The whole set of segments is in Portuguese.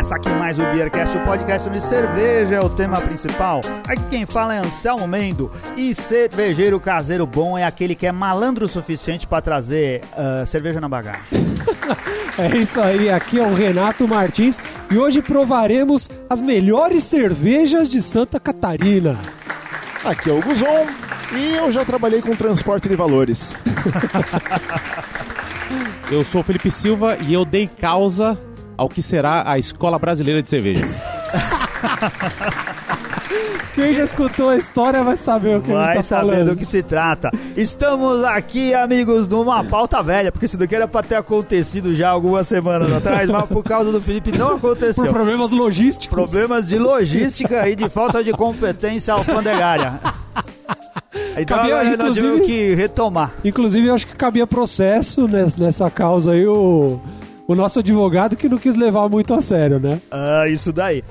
Começa aqui mais o Beercast, o podcast de cerveja é o tema principal. Aqui quem fala é Anselmo Mendo e cervejeiro caseiro bom é aquele que é malandro o suficiente para trazer uh, cerveja na bagagem. É isso aí, aqui é o Renato Martins e hoje provaremos as melhores cervejas de Santa Catarina. Aqui é o Guzon e eu já trabalhei com transporte de valores. Eu sou o Felipe Silva e eu dei causa ao que será a Escola Brasileira de Cervejas. Quem já escutou a história vai saber o que Vai a gente tá saber falando. do que se trata. Estamos aqui, amigos, numa pauta velha, porque isso daqui era pra ter acontecido já algumas semanas atrás, mas por causa do Felipe não Por aconteceu. problemas logísticos. Problemas de logística e de falta de competência alfandegária. Então Cabia, agora nós inclusive- tivemos que retomar. Inclusive, eu acho que cabia processo nes- nessa causa aí o, o nosso advogado que não quis levar muito a sério, né? Ah, isso daí.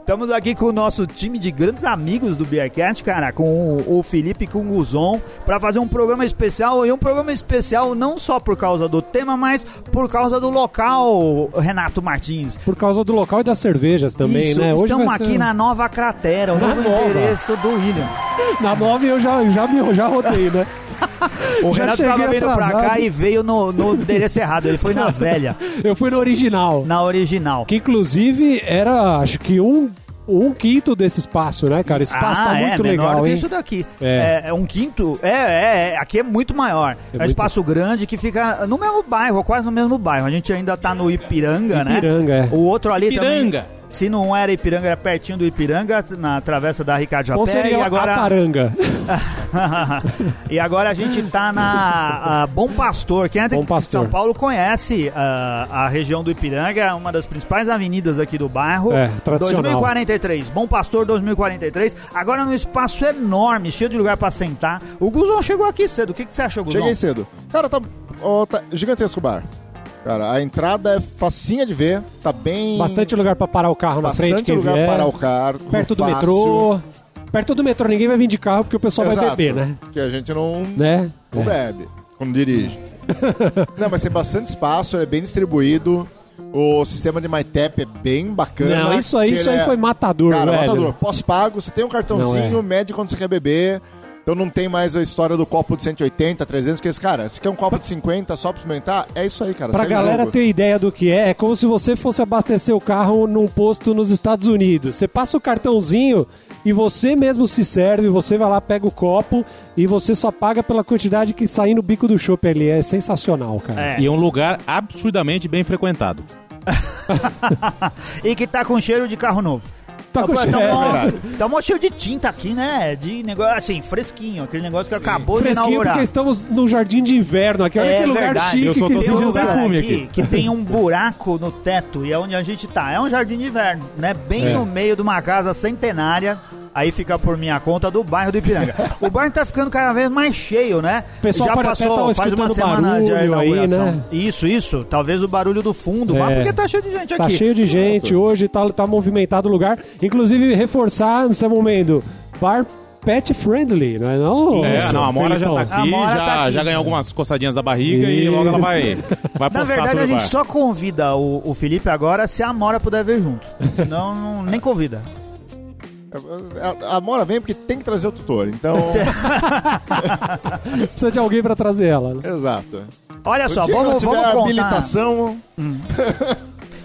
Estamos aqui com o nosso time de grandes amigos do Beercast, cara, com o, Felipe e com o Guzon, para fazer um programa especial. E um programa especial não só por causa do tema, mas por causa do local, Renato Martins. Por causa do local e das cervejas também, Isso, né? Hoje estamos aqui ser- na nova cratera, o Na novo nova. endereço do William. Na 9 eu já, já, me, já rodei, né? O Já Renato estava vindo pra cá e veio no, no endereço errado. Ele foi na velha, Eu fui no original. na original. Que inclusive era, acho que um, um quinto desse espaço, né, cara? Esse espaço tá é, muito menor legal, do que hein? isso daqui. É. É. é um quinto. É, é, é, aqui é muito maior. É, um muito- espaço grande que fica no mesmo bairro, quase no mesmo bairro. A gente ainda tá no Ipiranga, né? Ipiranga, é. O outro ali também. Se não era Ipiranga, era pertinho do Ipiranga, na travessa da Ricardo Ou Japé. seria E agora, a paranga. e agora a gente tá na a Bom Pastor. Quem é Bom de Pastor. São Paulo conhece ah, a região do Ipiranga, é uma das principais avenidas aqui do bairro. É, tradicional. 2043, Bom Pastor 2043. Agora num espaço enorme, cheio de lugar pra sentar. O Guzon chegou aqui cedo. O que, que você achou, Guzon? Cheguei cedo. Cara, tá, ó, tá gigantesco o bar. Cara, a entrada é facinha de ver, tá bem... Bastante lugar pra parar o carro na bastante frente, quem lugar vier. para o carro. Perto do fácil. metrô. Perto do metrô, ninguém vai vir de carro porque o pessoal vai Exato, beber, né? Que a gente não, Né? não bebe quando dirige. não, mas tem bastante espaço, é bem distribuído. O sistema de MyTap é bem bacana. Não, isso aí, isso aí é- foi matador, Cara, velho. matador. Pós-pago, você tem um cartãozinho, é. mede quando você quer beber. Então não tem mais a história do copo de 180, 300, que esse cara, se quer um copo de 50 só pra experimentar, é isso aí, cara. Pra galera jogo. ter ideia do que é, é como se você fosse abastecer o carro num posto nos Estados Unidos. Você passa o cartãozinho e você mesmo se serve, você vai lá, pega o copo e você só paga pela quantidade que sair no bico do chopp ali. É sensacional, cara. É. E é um lugar absurdamente bem frequentado. e que tá com cheiro de carro novo. Tá com cheiro- tá, mó, tá mó cheio de tinta aqui, né? De negócio assim, fresquinho. Aquele negócio que acabou de Fresquinho inaugurar. porque estamos no jardim de inverno aqui. Olha É que lugar verdade. chique Eu só que tô sentindo lugar. perfume aqui, aqui. que tem um buraco no teto e é onde a gente tá. É um jardim de inverno, né? Bem É. no meio de uma casa centenária. Aí fica por minha conta do bairro do Ipiranga. o bairro tá ficando cada vez mais cheio, né? O pessoal Já passou, tá faz uma semana de barulho aí, inauguração. né? Isso, isso. Talvez o barulho do fundo. Mas É. porque tá cheio de gente Tá aqui. cheio de gente hoje, tá, tá movimentado o lugar. Inclusive, reforçar nesse momento, bar pet friendly, não é não? É, Isso, não, a Mora já tá aqui, já, tá aqui. já ganhou algumas coçadinhas da barriga e logo ela vai, vai Na postar verdade, sobre a gente bar. só convida o, o Felipe agora se a Mora puder vir junto. Senão, não- nem convida. A, a Mora vem porque tem que trazer o tutor, então... Precisa de alguém pra trazer ela. né? Exato. Olha O só, dia que ela vamos, tiver vamos contar. habilitação...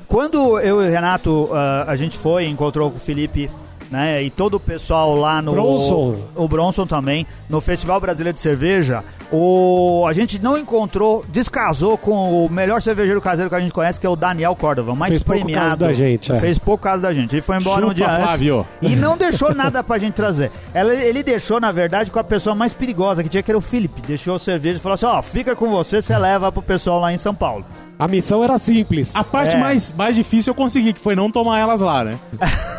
Quando eu e o Renato, ah, a gente foi, encontrou com o Felipe, né, e todo o pessoal lá no... Bronson. O Bronson também, no Festival Brasileiro de Cerveja, o, a gente não encontrou, descasou com o melhor cervejeiro caseiro que a gente conhece, que é o Daniel Córdova, mais Fez pouco premiado. caso da gente, é. Fez pouco caso da gente. Ele foi embora um Chupa, dia antes. Flávio. E não deixou nada pra gente trazer. Ela- ele deixou, na verdade, com a pessoa mais perigosa que tinha, que era o Felipe. Deixou a cerveja e falou assim: ó, fica com você, você leva pro pessoal lá em São Paulo. A missão era simples. A parte É. mais, mais difícil eu consegui, que foi não tomar elas lá, né?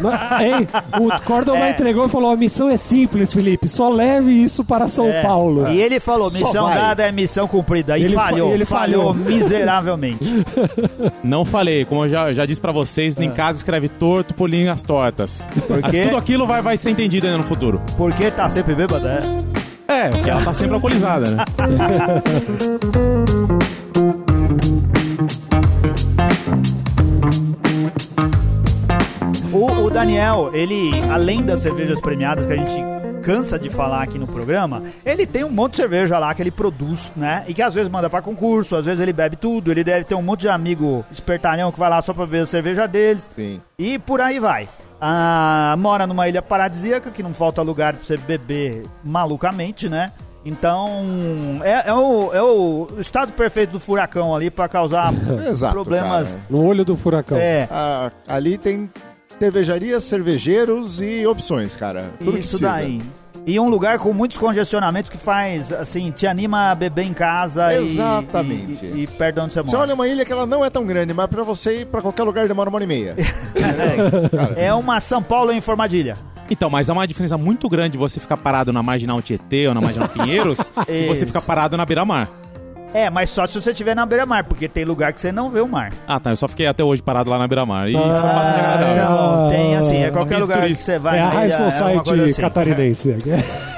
Mas, hein, o Cordova É. entregou e falou: a missão é simples, Felipe. Só leve isso para São É. Paulo. E ele falou: missão dada é missão cumprida. E Ele fa- falhou. ele falhou, falhou. miseravelmente. Não falei, como eu já, já disse pra vocês, em casa escreve torto por linhas tortas. Por quê? Tudo aquilo vai, vai ser entendido ainda no futuro. Porque tá sempre bêbada, é? É, porque ela tá sempre alcoolizada, né? Daniel, ele, além das cervejas premiadas que a gente cansa de falar aqui no programa, ele tem um monte de cerveja lá que ele produz, né? E que às vezes manda pra concurso, às vezes ele bebe tudo, ele deve ter um monte de amigo espertalhão que vai lá só pra beber a cerveja deles. Sim. E por aí vai. Ah, mora numa ilha paradisíaca que não falta lugar pra você beber malucamente, né? Então, é, é o, é o estado perfeito do furacão ali pra causar Exato, problemas. cara. No olho do furacão. É, Ah, ali tem cervejarias, cervejeiros e opções, cara. Tudo que isso precisa. daí. E um lugar com muitos congestionamentos que faz, assim, te anima a beber em casa e- Exatamente. e, e, e perto de onde você Você mora. olha uma ilha que ela não é tão grande, mas pra você ir pra qualquer lugar demora uma hora e meia. Cara, É uma São Paulo em formadilha. Então, mas há uma diferença muito grande você ficar parado na Marginal Tietê ou na Marginal Pinheiros e você ficar parado na beira-mar. É, mas só se você estiver na beira-mar, porque tem lugar que você não vê o mar. Ah, tá. Eu só fiquei até hoje parado lá na beira-mar. E Ah, isso é bastante agradável. Então, tem assim, é qualquer lugar que turístico. você vai é a High é Society coisa assim. catarinense.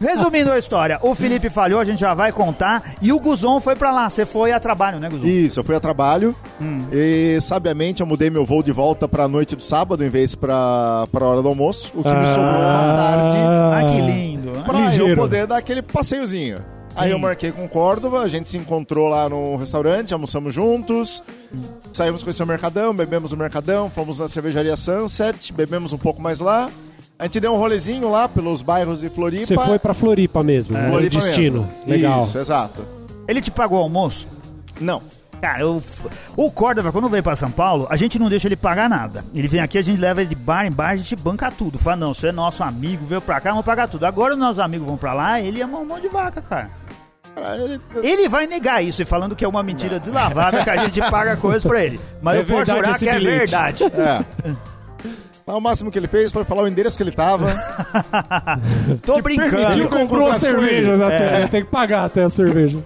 Resumindo a história, o Felipe falhou, a gente já vai contar, e o Guzon foi pra lá. Você foi a trabalho, né, Guzon? Isso, eu fui a trabalho Hum. e, sabiamente, eu mudei meu voo de volta pra noite do sábado em vez pra, pra hora do almoço, o que me sobrou uma tarde Ah, que lindo. né? pra eu ligeiro. poder dar aquele passeiozinho. Aí eu marquei com Córdova, a gente se encontrou lá no restaurante, almoçamos juntos, saímos conhecer o Mercadão, bebemos no Mercadão, fomos na cervejaria Sunset, bebemos um pouco mais lá. A gente deu um rolezinho lá pelos bairros de Floripa. Você foi pra Floripa mesmo, né? Floripa o destino. mesmo. Legal. Isso, exato. Ele te pagou o almoço? Não. Cara, eu, o Córdoba, quando veio pra São Paulo, a gente não deixa ele pagar nada. Ele vem aqui, a gente leva ele de bar em bar, a gente banca tudo. Fala, não, você é nosso amigo, veio pra cá, vamos pagar tudo. Agora os nossos amigos vão pra lá, ele é um monte de vaca, cara. Cara, ele- Ele vai negar isso e falando que é uma mentira deslavada que a gente paga coisas pra ele. Mas É eu posso jurar que é bilhete. verdade. É. Mas o máximo que ele fez foi falar o endereço que ele tava. Tô permitiu brincando. com- Comprou encontrasse com cervejas ele. até. É. Tem que pagar até a cerveja.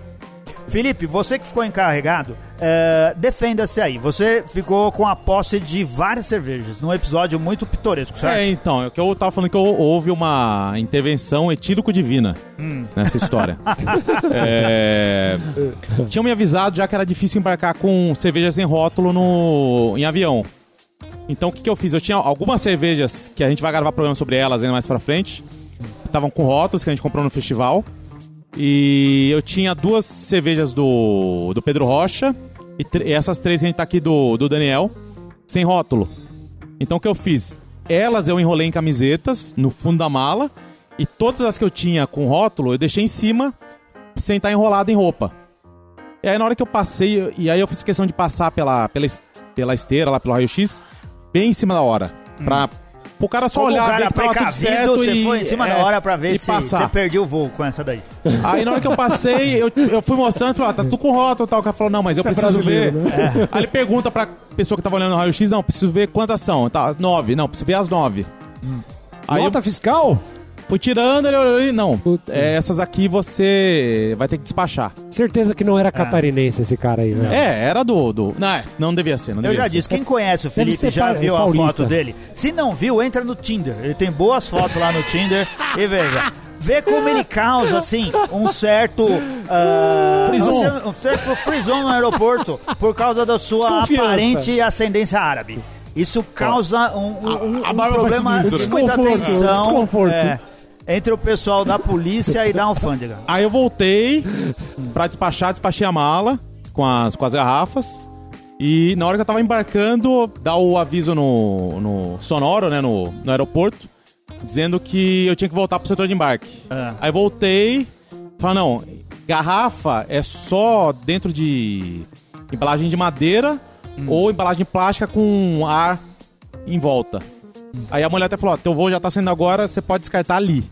Felipe, você que ficou encarregado, é, defenda-se aí. Você ficou com a posse de várias cervejas, num episódio muito pitoresco, certo? É, então, é o que eu tava falando que hou- houve uma intervenção etílico-divina nessa história. É, tinham me avisado já que era difícil embarcar com cervejas sem rótulo no, em avião. Então o que, que eu fiz? Eu tinha algumas cervejas que a gente vai gravar programa sobre elas ainda mais pra frente. Estavam com rótulos que a gente comprou no festival. E eu tinha duas cervejas do, do Pedro Rocha. E, e essas três que a gente tá aqui do, do Daniel, sem rótulo. Então o que eu fiz? Elas eu enrolei em camisetas no fundo da mala. E todas as que eu tinha com rótulo eu deixei em cima sem estar enrolado em roupa. E aí na hora que eu passei, e aí eu fiz questão de passar pela, pela, pela esteira, lá pelo raio-x, bem em cima da hora. Pra o cara só Como olhar, um ver cara que tava tudo certo você e, foi em cima é, da hora pra ver se passar. você perdeu o voo com essa daí. Aí na hora que eu passei, eu, eu fui mostrando, falei, ah, tá tudo com rótulo e tal. O cara falou, não, mas eu Você é preciso ver. brasileiro, Aí ele pergunta pra pessoa que tava olhando no raio-x, não, preciso ver quantas são. Tá, nove, não, preciso ver as nove. Aí Nota eu fiscal? Fui tirando, ele olhou e não, é, essas aqui você vai ter que despachar. Certeza que não era catarinense esse cara aí, né? É, era do... do não, é, não devia ser, não Eu devia já ser. disse, quem conhece o Deve Felipe ser já pa- viu a paulista. foto dele. Se não viu, entra no Tinder. Ele tem boas fotos lá no Tinder e veja. Vê como ele causa, assim, um certo. ah, Frison. um cer- Um certo frison no aeroporto por causa da sua Desconfiança. aparente ascendência árabe. Isso causa um, um- um a barba faz problema isso, de né? muita Desconforto, tensão desconforto. é, entre o pessoal da polícia e da alfândega. Aí eu voltei pra despachar, despachei a mala com as, com as garrafas. E na hora que eu tava embarcando, dá o aviso no, no sonoro, né, no, no aeroporto, dizendo que eu tinha que voltar pro setor de embarque. Ah. Aí voltei, falei, não, garrafa é só dentro de embalagem de madeira ou embalagem plástica com ar em volta. Aí a mulher até falou, ó, teu voo já tá saindo agora, você pode descartar ali.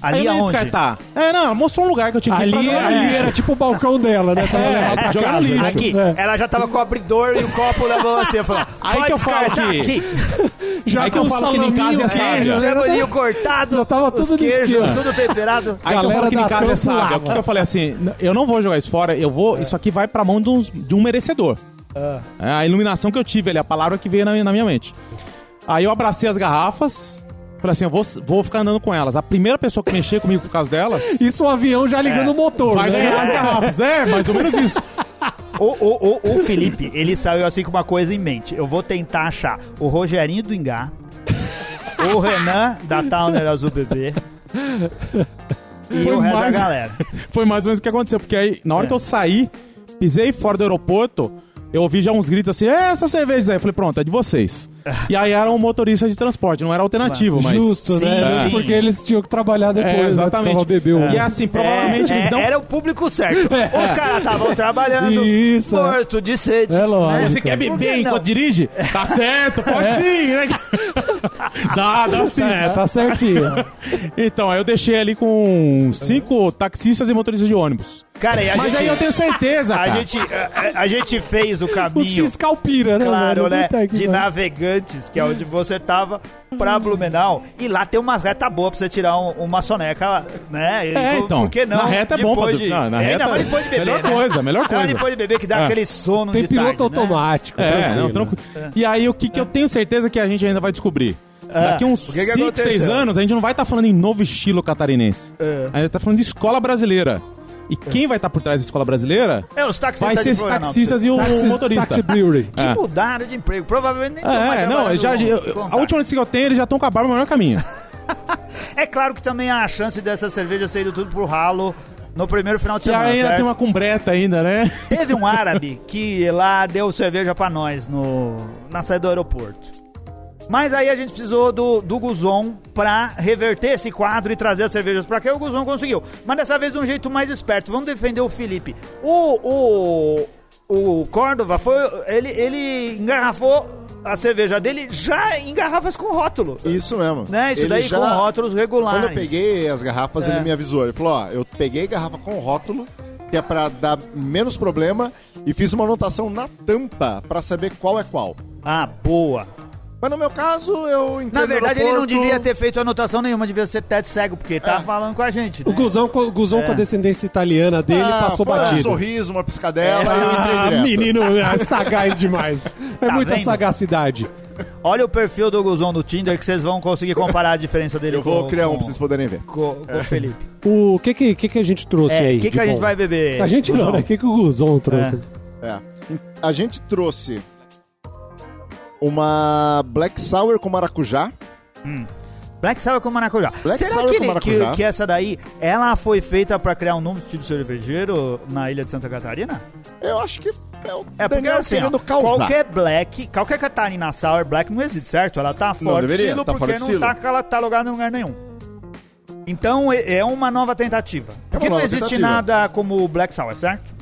Aí Ali eu aonde? descartar. É, não, ela mostrou um lugar que eu tinha que ir pra Ali, jogar ali lixo. era tipo o balcão dela, né? Ela levar pra jogar casa. lixo. Aqui, É. ela já tava com o abridor e o copo na mão assim, falou, Aí pode que eu falo descartar que- aqui. Já Aí que com eu falo que em casa é salaminho, sábio. Cebolinho né? cortado, Já tava os tudo no queijos, esquema. tudo temperado. Aí que eu Galera falo que em casa é sábio. O que eu falei assim, n- eu não vou jogar isso fora, eu vou, isso aqui vai pra mão de, uns- de um merecedor. É a iluminação que eu tive ali, a palavra que veio na, na minha mente. Aí eu abracei as garrafas, falei assim, eu vou, vou ficar andando com elas. A primeira pessoa que mexer comigo por causa delas, Isso o avião já ligando o motor, vai né? ganhar as garrafas. É, mais ou menos isso. O, o, o, o Felipe, ele saiu assim com uma coisa em mente. Eu vou tentar achar o Rogerinho do Ingá o Renan, da Towner Azul Bebê. E Foi o resto mais- da galera. Foi mais ou menos o que aconteceu, porque aí, na hora É. que eu saí, pisei fora do aeroporto, eu ouvi já uns gritos assim, é essa cerveja aí. Eu falei, pronto, é de vocês. E aí era um motorista de transporte, não era alternativo, mas... Justo, Sim, né? sim. Porque eles tinham que trabalhar depois, É, né? exatamente. Precisava beber um. E assim, provavelmente É, eles é, não... Era o público certo. Os caras estavam trabalhando, Isso, é. morto de sede. É lógico. Você quer beber enquanto dirige? Tá certo, pode sim, né? dá, dá sim. É, tá certinho. Então, aí eu deixei ali com cinco taxistas e motoristas de ônibus. Cara, e a Mas gente, aí eu tenho certeza, a cara. gente, a, a gente fez o Os caminho, fiscal pira, né? claro, velho? né, de pariu. Navegantes, que é onde você tava, pra Blumenau. E lá tem umas retas boas pra você tirar um- uma soneca, né? E É, então. Por que não? Na reta é bom pra de, não, na É, reta não, é depois de beber, melhor né? coisa, melhor Não, coisa. depois de beber que dá É. aquele sono Tem de piloto tarde, né? automático. É, não, tranquilo. E aí, o que, que eu tenho certeza que a gente ainda vai descobrir? Daqui uns o que que 5, aconteceu? 6 anos, a gente não vai estar falando em novo estilo catarinense. É. A gente tá falando de escola brasileira. E quem vai estar por trás da escola brasileira É, os taxistas vai ser Florianópolis. taxistas e o Taxi, motorista. taxi brewery. Que É. mudaram de emprego. Provavelmente nem estão mais É, não, trabalhando já, eu- a última notícia que eu tenho, eles já estão com a barba maior caminho. É claro que também há a chance dessa cerveja ter ido tudo pro ralo no primeiro final de E semana, aí ainda certo? tem uma cumbreta ainda, né? Teve um árabe que lá deu cerveja pra nós no, na saída do aeroporto. Mas aí a gente precisou do, do Guzon pra reverter esse quadro e trazer as cervejas pra cá. E o Guzon conseguiu. Mas dessa vez de um jeito mais esperto. Vamos defender o Felipe. O, o, o Córdova foi. Ele, ele engarrafou a cerveja dele já em garrafas com rótulo. Isso mesmo. Né? Isso Ele daí já- com rótulos regulares. Quando eu peguei as garrafas, É. ele me avisou. Ele falou: ó, eu peguei garrafa com rótulo, que é pra dar menos problema, e fiz uma anotação na tampa pra saber qual é qual. Ah, boa. Mas no meu caso, eu entrei Na verdade, ele não devia ter feito anotação nenhuma, devia ser teto cego, porque tá É. falando com a gente. O Né? Guzão, com- o Guzão É. com a descendência italiana dele Ah, passou foi Um batido. sorriso, uma piscadela, e eu entrei Ah, direto. menino é sagaz demais. É Tá muita vendo? sagacidade. Olha o perfil do Guzon no Tinder que vocês vão conseguir comparar a diferença dele Eu vou com, criar um com, pra vocês poderem ver. com, com o Felipe. O que que, que que a gente trouxe É, aí? o que, que a gente vai beber? A gente não, Guzon? né? O que, que o Guzão trouxe? É. A gente trouxe uma Black Sour com maracujá. Black Sour com maracujá. Black Será que, ele- maracujá. Que, que essa daí, ela foi feita pra criar um novo estilo cervejeiro na ilha de Santa Catarina? Eu acho que é o É porque Daniel assim, ó, qualquer black, qualquer Catarina Sour Black não existe, certo? Ela tá fora deveria, estilo tá porque não tá catalogada em lugar nenhum. Então é é uma nova tentativa. Porque não nova existe tentativa. nada como Black Sour, certo?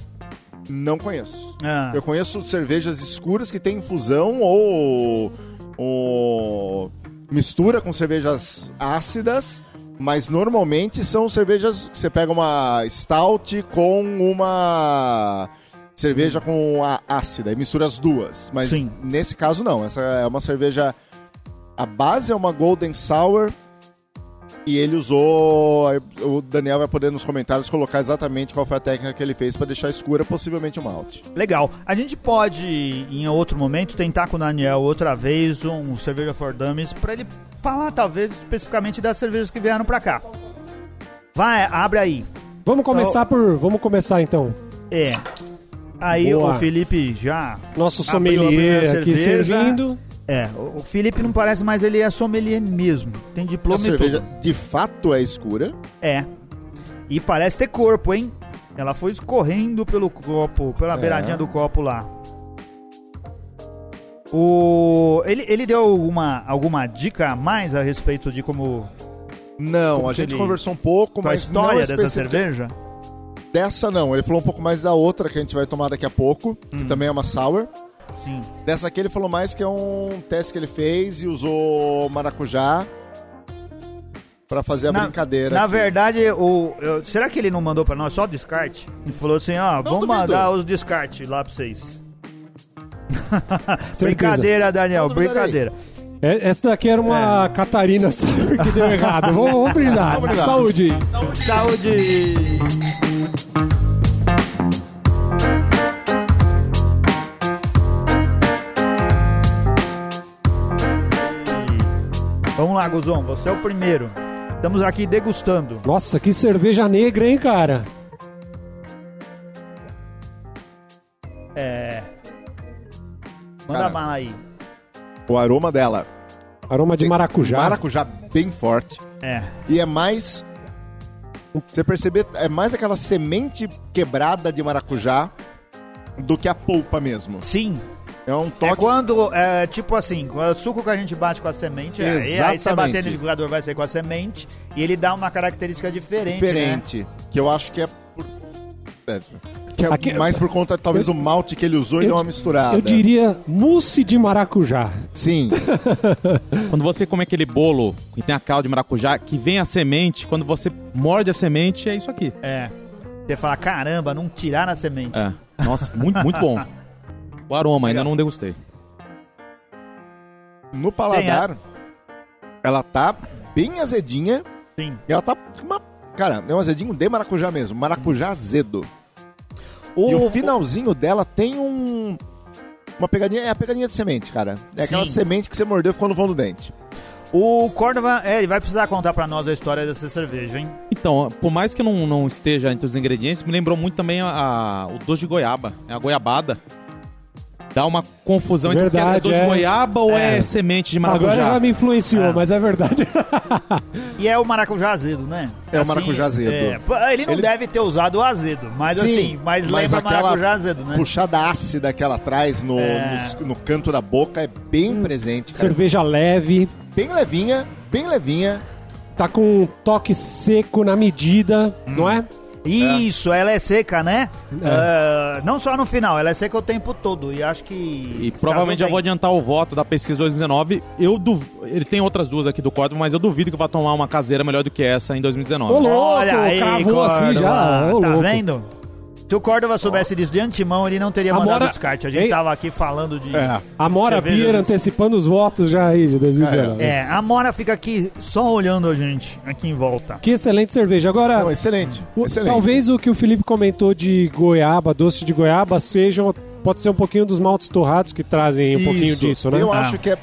Não conheço. Ah. Eu conheço cervejas escuras que tem infusão ou, ou mistura com cervejas ácidas, mas normalmente são cervejas que você pega uma stout com uma cerveja com a ácida e mistura as duas. Mas Sim. nesse caso não, essa é uma cerveja a base é uma golden sour e ele usou. O Daniel vai poder nos comentários colocar exatamente qual foi a técnica que ele fez para deixar escura, possivelmente o malte. Legal. A gente pode, em outro momento, tentar com o Daniel outra vez um cerveja for dummies pra ele falar, talvez, especificamente das cervejas que vieram pra cá. Vai, abre aí. Vamos começar por. Vamos começar então. É. Aí Boa. o Felipe já. Nosso sommelier aqui servindo. É, o Felipe não parece mais, ele é sommelier mesmo. Tem A diploma e cerveja tudo. de fato é escura. É. E parece ter corpo, hein? Ela foi escorrendo pelo copo, pela É. beiradinha do copo lá. O... Ele, ele deu alguma, alguma dica a mais a respeito de como. Não, Como a gente ele- conversou um pouco, com a mas história não dessa cerveja? Dessa não, ele falou um pouco mais da outra que a gente vai tomar daqui a pouco, que Hum. também é uma sour. Sim. Dessa aqui ele falou mais que é um teste que ele fez e usou maracujá pra fazer a Na- brincadeira. Na aqui. verdade, o, eu- será que ele não mandou pra nós só descarte? Ele falou assim: ó, vamos duvido. mandar os descartes lá pra vocês. Brincadeira, Daniel, brincadeira. É, Essa daqui era uma Catarina Sour que deu errado. Vamos, vamos brindar. Vamos brindar. Saúde. Saúde! Vamos lá, Guzão, você é o primeiro. Estamos aqui degustando. Nossa, que cerveja negra, hein, cara? É. Manda Cara. bala aí. O aroma dela. Aroma de Tem maracujá. Maracujá bem forte. É. E é mais. Você perceber, é mais aquela semente quebrada de maracujá do que a polpa mesmo. Sim. É um É toque. quando, é, tipo assim, o suco que a gente bate com a semente, é, e aí você Exatamente. bater no liquidificador vai ser com a semente, e ele dá uma característica diferente, né? diferente. Que eu acho que é por. é, que é Aqui- mais por conta, talvez, do malte que ele usou e Eu- deu uma misturada. Eu diria mousse de maracujá. Sim. Quando você come aquele bolo que tem a calda de maracujá, que vem a semente, quando você morde a semente, é isso aqui. É. Você fala, caramba, não tirar a semente. É. Nossa, muito, muito bom. O aroma, ainda Legal. não degustei. No paladar, ela tá bem azedinha. Sim. E ela tá com uma. Cara, é um azedinho de maracujá mesmo. Maracujá azedo. O, E o finalzinho dela tem um. Uma pegadinha. É a pegadinha de semente, cara. É aquela Sim. semente que você mordeu e ficou no vão do dente. o Córdoba, é, ele vai precisar contar pra nós a história dessa cerveja, hein? Então, por mais que não, não esteja entre os ingredientes, me lembrou muito também a, a- o doce de goiaba. É a goiabada. Dá uma confusão entre o que é Verdade, é. goiaba ou é, É. semente de Agora maracujá. ela me influenciou, Ah. mas é verdade. E é o maracujá azedo, né? É o maracujá azedo. é, ele não Ele- deve ter usado o azedo, mas Sim, assim, mas, mas lembra aquela maracujá azedo, né? Puxada ácida que ela traz no, É. no, no canto da boca é bem presente, cara. Cerveja leve, Bem levinha, bem levinha. tá com um toque seco na medida, não é? Isso, ela é seca, né? Ah, não só no final, ela é seca o tempo todo. E acho que. E provavelmente já vou adiantar o voto da pesquisa 2019. Eu duv... Ele tem outras duas aqui do Código, mas eu duvido que vai tomar uma caseira melhor do que essa em 2019. Ô, louco, Olha aí, cravou assim já, ô, tá louco. vendo? Se o Córdova soubesse disso de antemão, ele não teria Amora- mandado o descarte. A gente Ei. tava aqui falando de. É. Amora Cerveja Beer antecipando os votos já aí de 2019. É, a Mora fica aqui só olhando a gente, aqui em volta. Que excelente cerveja. Agora, Não, excelente. o- excelente. talvez o que o Felipe comentou de goiaba, doce de goiaba, seja, pode ser um pouquinho dos maltes torrados que trazem um pouquinho Isso. disso, né? Eu Ah. acho que é,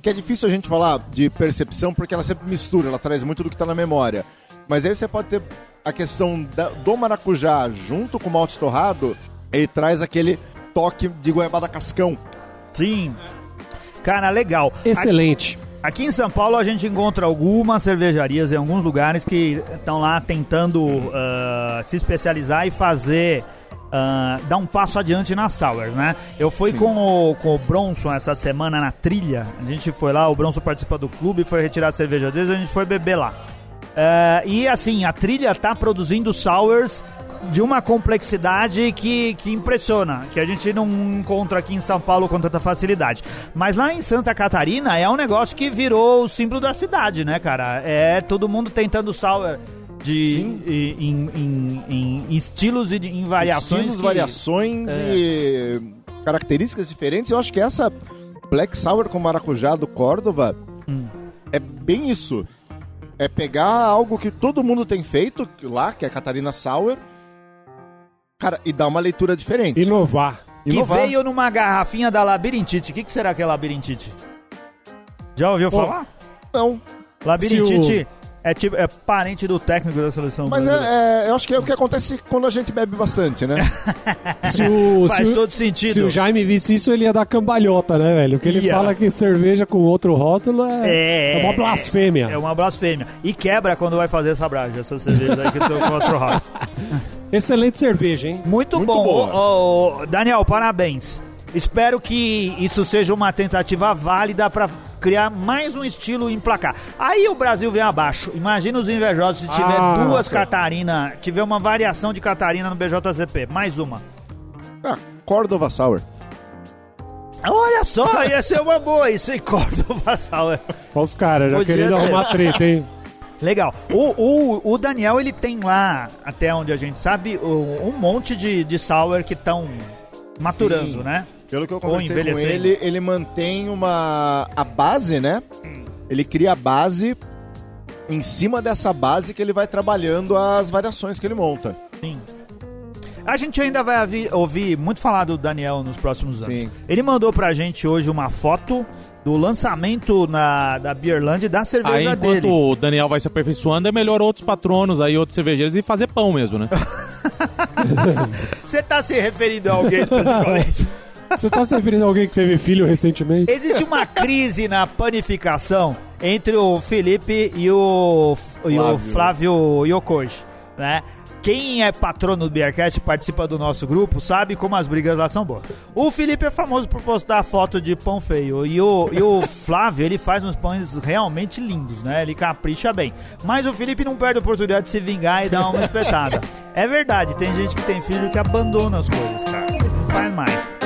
que é difícil a gente falar de percepção porque ela sempre mistura, ela traz muito do que tá na memória. Mas aí você pode ter a questão da- do maracujá junto com o malte torrado, ele traz aquele toque de goiabada cascão. Sim. Cara, legal. Excelente. Aqui em São Paulo a gente encontra algumas cervejarias em alguns lugares que estão lá tentando ah, se especializar e fazer. ah, dar um passo adiante na Sours, né? Eu fui Sim. com o, com o Bronson essa semana na trilha. A gente foi lá, o Bronson participa do clube, foi retirar a cerveja deles, a gente foi beber lá. Ah, e assim, a trilha tá produzindo Sours de uma complexidade que, que impressiona, que a gente não encontra aqui em São Paulo com tanta facilidade. Mas lá em Santa Catarina é um negócio que virou o símbolo da cidade, né, cara? É todo mundo tentando sour de em, em- em- em estilos e de- em variações. Estilos, que- variações É. e características diferentes. Eu acho que essa Black Sour com maracujá do Córdova Hum. é bem isso. É pegar algo que todo mundo tem feito lá, que é a Catarina Sour, cara, e dar uma leitura diferente. Inovar. Que Inovar. veio numa garrafinha da Labirintite. O que, que será que é Labirintite? Já ouviu falar? Não, Labirintite é tipo é parente do técnico da seleção mas brasileira. é, é, eu acho que é o que acontece quando a gente bebe bastante, né? Se o, Faz se o- todo sentido. se o Jaime visse isso, ele ia dar cambalhota, né, velho? Porque ele Ia. fala que cerveja com outro rótulo é, É. é uma blasfêmia. É uma blasfêmia. E quebra quando vai fazer essa braja, essa cerveja aí que tô com outro rock. Excelente cerveja, hein? Muito, Muito bom. ô, Daniel, parabéns. Espero que isso seja uma tentativa válida para criar mais um estilo em placar. Aí o Brasil vem abaixo. Imagina os invejosos se tiver Ah, duas. Catarina, tiver uma variação de Catarina no BJCP. Mais uma. ah, Córdova Sour. Olha só, ia ser uma boa isso aí, Córdoba Sour. Olha os caras, já Podia querendo ser. arrumar treta, hein? Legal. O, o, o Daniel, ele tem lá, até onde a gente sabe, um monte de, de sour que estão maturando, Sim. né? Pelo que eu conversei com ele, ele mantém uma a base, né? Ele cria a base em cima dessa base que ele vai trabalhando as variações que ele monta. Sim. A gente ainda vai ouvir, ouvir muito falar do Daniel nos próximos anos. Sim. Ele mandou pra gente hoje uma foto do lançamento na, da Beerland da Aí, cerveja enquanto dele. o Daniel vai se aperfeiçoando, é melhor outros patronos aí, outros cervejeiros, e fazer pão mesmo, né? Você tá se referindo a alguém especificamente? Você tá se referindo a alguém que teve filho recentemente? Existe uma crise na panificação entre o Felipe e o, e o Flávio Yokoji, né? Quem é patrono do Beercast e participa do nosso grupo sabe como as brigas lá são boas. O Felipe é famoso por postar foto de pão feio e o, e o Flávio ele faz uns pães realmente lindos, né? Ele capricha bem. Mas o Felipe não perde a oportunidade de se vingar e dar uma espetada. É verdade, tem gente que tem filho que abandona as coisas, cara. Não faz mais.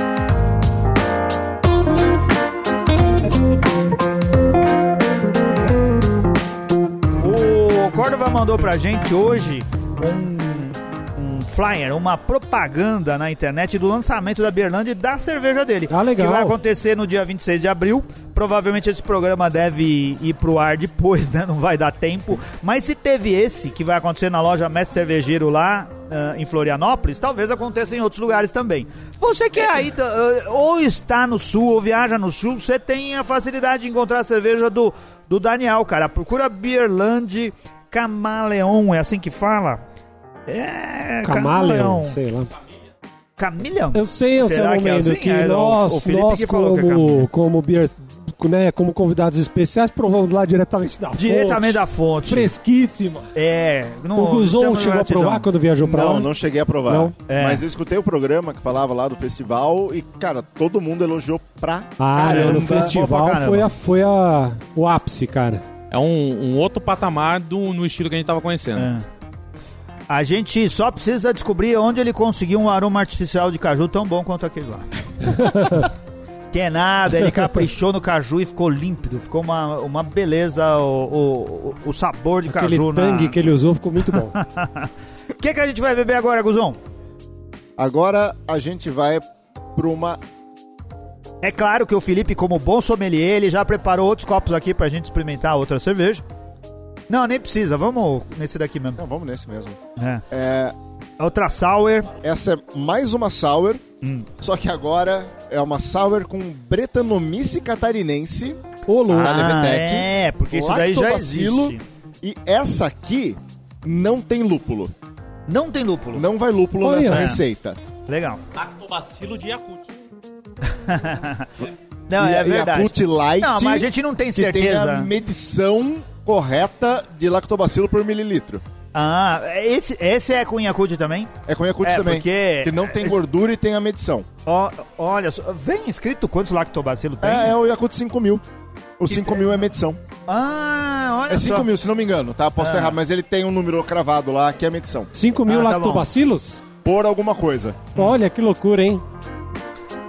Mandou pra gente hoje um, um flyer, uma propaganda na internet do lançamento da Berlândia e da cerveja dele. Ah, legal. Que vai acontecer no dia 26 de abril. Provavelmente esse programa deve ir pro ar depois, né? Não vai dar tempo. Mas se teve esse, que vai acontecer na loja Mestre Cervejeiro lá ah, em Florianópolis, talvez aconteça em outros lugares também. Você que é aí, ah, ou está no sul, ou viaja no sul, você tem a facilidade de encontrar a cerveja do, do Daniel, cara. Procura Beerland Camaleon, é assim que fala? É, Camaleon, sei lá. Camaleão. Eu sei, eu sei Será que é momento assim? que É, nós, nós que é como, Camaleão. como, beer, né, como convidados especiais, provamos lá diretamente da Diretamente fonte. da fonte. Fresquíssima. É. Não, o Guzon chegou a provar quando viajou pra Não, lá? não cheguei a provar. Não? É. Mas eu escutei o programa que falava lá do festival e, cara, todo mundo elogiou pra Ah, caramba. não, no festival caramba. foi, a, foi a, o ápice, cara. É um, um outro patamar do, no estilo que a gente tava conhecendo. É. A gente só precisa descobrir onde ele conseguiu um aroma artificial de caju tão bom quanto aquele lá. que é nada, ele caprichou no caju e ficou límpido. Ficou uma, uma beleza o, o, o sabor de Aquele caju. tangue na... que ele usou ficou muito bom. O que, que a gente vai beber agora, Guzon? Agora a gente vai pra uma. É claro que o Felipe, como bom sommelier, ele já preparou outros copos aqui pra gente experimentar outra cerveja. Não, nem precisa. Vamos nesse daqui mesmo. Não, vamos nesse mesmo. É. É, Outra sour. essa é mais uma sour, Hum. só que agora é uma sour com bretanomice catarinense. Ô, louco. Ah, Levetec, é, porque isso daí já existe. E essa aqui não tem lúpulo. Não tem lúpulo. Não vai lúpulo Olha. nessa É. receita. Legal. Lactobacilo de Yakut. Não, e, é e verdade. a Put Light, Não, mas a gente não tem que tem a certeza. medição correta de lactobacilo por mililitro. Ah, esse, esse é com Yakult também? É com Yakult É, também. porque- Que não tem gordura e tem a medição. Ó, olha, só, vem escrito quantos lactobacilo tem? É, é o Yakult 5000. O 5000 é medição. Ah, olha É só. 5 mil, se não me engano, tá? Posso Ah. errado, mas ele tem um número cravado lá que é a medição. 5 mil Ah, tá lactobacilos? Por alguma coisa. Olha que loucura, hein?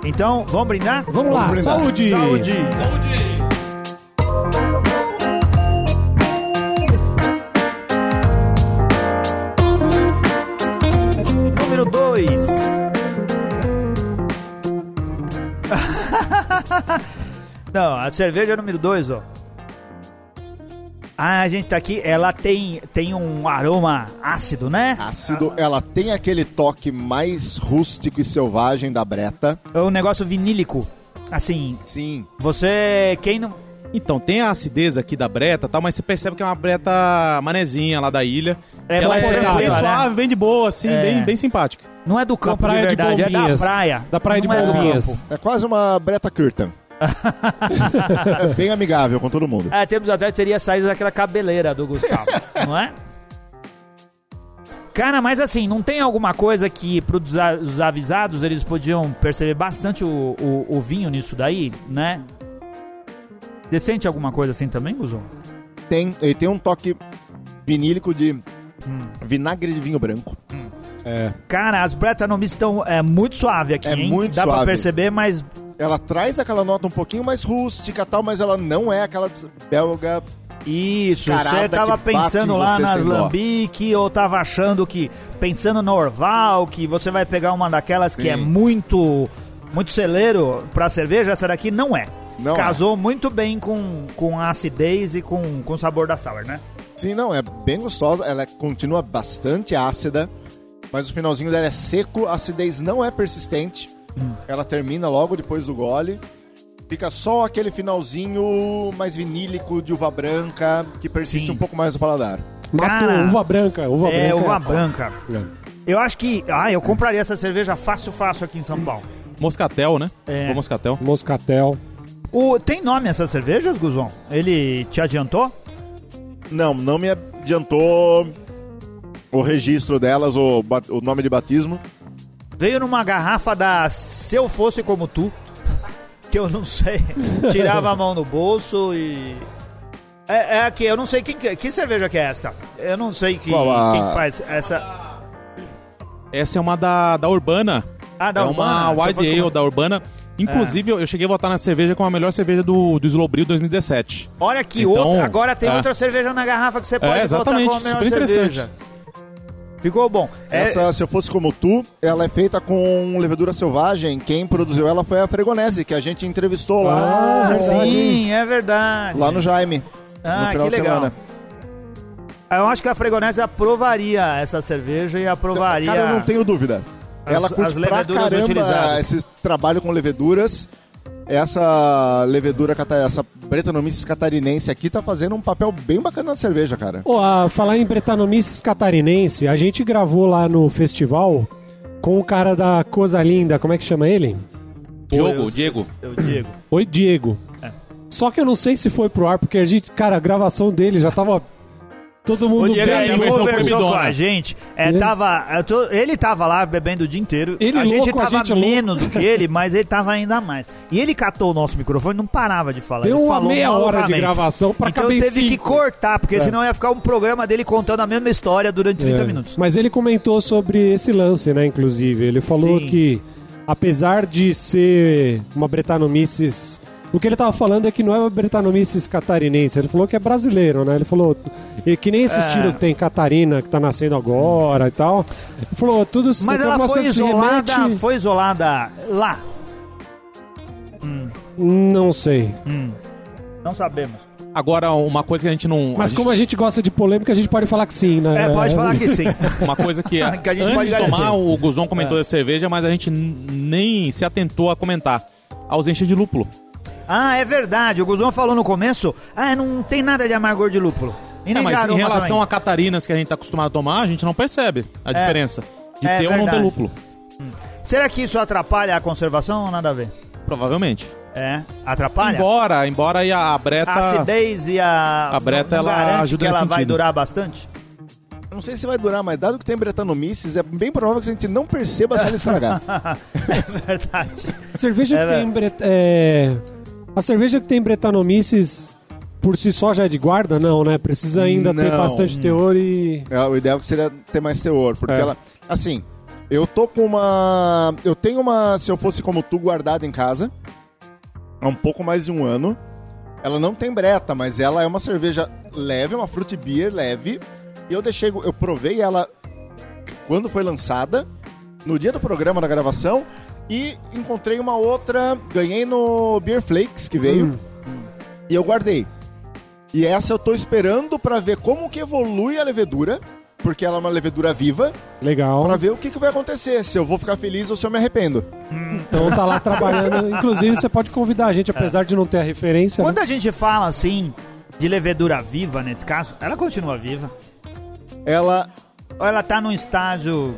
Então, vamos brindar? Vamos, lá, brindar. saúde! Saúde! Número 2. Não, a cerveja número 2, ó. Ah, a gente tá aqui, ela tem, tem um aroma ácido, né? Ácido, ela tem aquele toque mais rústico e selvagem da breta. É um negócio vinílico. Assim, Sim. você. Quem não. Então, tem a acidez aqui da breta e tal, mas você percebe que é uma breta manezinha lá da ilha. É Ela é bem né? suave, bem de boa, assim, É. bem, bem simpática. Não é do campo praia de de verdade, é da Bombinhas. praia. Da praia de Não é do Bombinhas. campo. É quase uma breta curta. É bem amigável com todo mundo. É, tempos atrás teria saído daquela cabeleira do Gustavo, não é? Cara, mas assim, não tem alguma coisa que para os avisados eles podiam perceber bastante o, o, o vinho nisso daí, né? Você sente alguma coisa assim também, Guzon? Tem, ele tem um toque vinílico de Hum. vinagre de vinho branco. É. Cara, as Brettanomyces estão é, muito suave aqui, É hein? muito Dá pra suave. perceber, mas Ela traz aquela nota um pouquinho mais rústica e tal, mas ela não é aquela belga. Isso, você tava que pensando lá nas. Lambique ou tava achando que, pensando no Orval, que você vai pegar uma daquelas que Sim. é muito, muito celeiro pra cerveja, essa daqui não é. Não Casou muito bem com, com a acidez e com, com o sabor da sour, né? Sim, não, é bem gostosa. Ela continua bastante ácida, mas o finalzinho dela é seco, a acidez não é persistente. Hum. Ela termina logo depois do gole. Fica só aquele finalzinho mais vinílico de uva branca, que persiste Sim. um pouco mais no paladar. Cara, uva branca. Uva é, branca. uva branca. É. Eu acho que. Ah, eu compraria essa cerveja fácil, fácil aqui em São Paulo. Moscatel, né? É. Ou Moscatel. Moscatel. O, tem nome essas cervejas, Guzon? Ele te adiantou? Não, não me adiantou o registro delas, o, o nome de batismo. Veio numa garrafa da Se Eu Fosse Como Tu, que eu não sei. Tirava a mão no bolso e. É, é aqui, eu não sei quem que, que cerveja que é essa. Eu não sei que, a- quem faz essa. Essa é uma da, da Urbana. Ah, da é Urbana, uma Se Eu Wide Ale Como- da Urbana. Inclusive, eu- eu cheguei a votar na cerveja como a melhor cerveja do, do Slowbril 2017. Olha aqui, Então, outra, agora tem é. outra cerveja na garrafa que você pode botar exatamente, como a melhor super interessante. Ficou bom. É- Essa, se eu fosse como tu, ela é feita com levedura selvagem. Quem produziu ela foi a Fregonese, que a gente entrevistou lá, Ah, no- sim, é verdade. lá no Jaime. Ah, no final que de legal. semana. Eu acho que a Fregonese aprovaria essa cerveja e aprovaria. Cara, eu não tenho dúvida. As- ela as curte pra leveduras caramba utilizadas. esse trabalho com leveduras. Essa levedura, essa Bretanomices catarinense aqui tá fazendo um papel bem bacana na cerveja, cara. Pô, a falar em Bretanomices catarinense, a gente gravou lá no festival com o cara da Coisa Linda, como é que chama ele? Diogo, Diego. Eu digo. Oi, Diego. É. Só que eu não sei se foi pro ar, porque a gente, cara, a gravação dele já tava todo mundo ele a versão conversou com proibidona. a gente. É, Ele- tava, eu tô- ele tava lá bebendo o dia inteiro. Ele a gente louco, a tava gente louco. menos do que ele, mas ele tava ainda mais. E ele catou o nosso microfone e não parava de falar. Deu ele uma meia hora de gravação pra Então caber teve que cortar, porque É. senão ia ficar um programa dele contando a mesma história durante 30 É. minutos. Mas ele comentou sobre esse lance, né, inclusive. Ele falou Sim. que, apesar de ser uma Bretanomices... O que ele tava falando é que não é uma Bretanomices catarinense. Ele falou que é brasileiro, né? Ele falou e que nem esse É. estilo que tem Catarina, que tá nascendo agora e tal. Ele falou tudo... Mas ela foi que isolada, remete- foi isolada lá. Não sei. Hum. Não sabemos. Agora, uma coisa que a gente não. Mas a como a gente gosta de polêmica, a gente pode falar que sim, né? É, pode falar que sim. Uma coisa que, Que a gente antes pode de tomar, o Guzon É. comentou da cerveja, mas a gente nem se atentou a comentar. A ausência de lúpulo. Ah, é verdade. O Guzão falou no começo. Ah, não tem nada de amargor de lúpulo. E É, nem de mas em relação também. a catarinas que a gente tá acostumado a tomar, a gente não percebe a diferença de É ter ou não ter verdade. lúpulo. Será que isso atrapalha a conservação ou nada a ver? Provavelmente. É, atrapalha? Embora, embora aí a breta. A acidez e a... A Breta, não- não ela ajuda que ela vai durar bastante? Eu Não sei se vai durar, mas dado que tem Bretanomices, é bem provável que a gente não perceba se ela estragar. é verdade. Cerveja É, que tem bret... é, A cerveja que tem Bretanomices por si só já é de guarda? Não, né? Precisa ainda ter Não. bastante teor e... É, o ideal que seria ter mais teor, porque É. ela. Assim, eu tô com uma. Eu tenho uma, se eu fosse como tu, guardada em casa. Há um pouco mais de um ano. Ela não tem breta, mas ela é uma cerveja leve, uma fruit beer leve. E eu deixei. Eu provei ela quando foi lançada, no dia do programa da gravação. E encontrei uma outra. Ganhei no Beer Flakes que veio. E eu guardei. E essa eu tô esperando pra ver como que evolui a levedura, porque ela é uma levedura viva, Legal. pra ver o que, que vai acontecer, se eu vou ficar feliz ou se eu me arrependo. Então tá lá trabalhando. Inclusive, você pode convidar a gente, apesar de não ter a referência. né? Quando a gente fala assim de levedura viva, nesse caso, ela continua viva. Ela. Ou ela tá num estágio...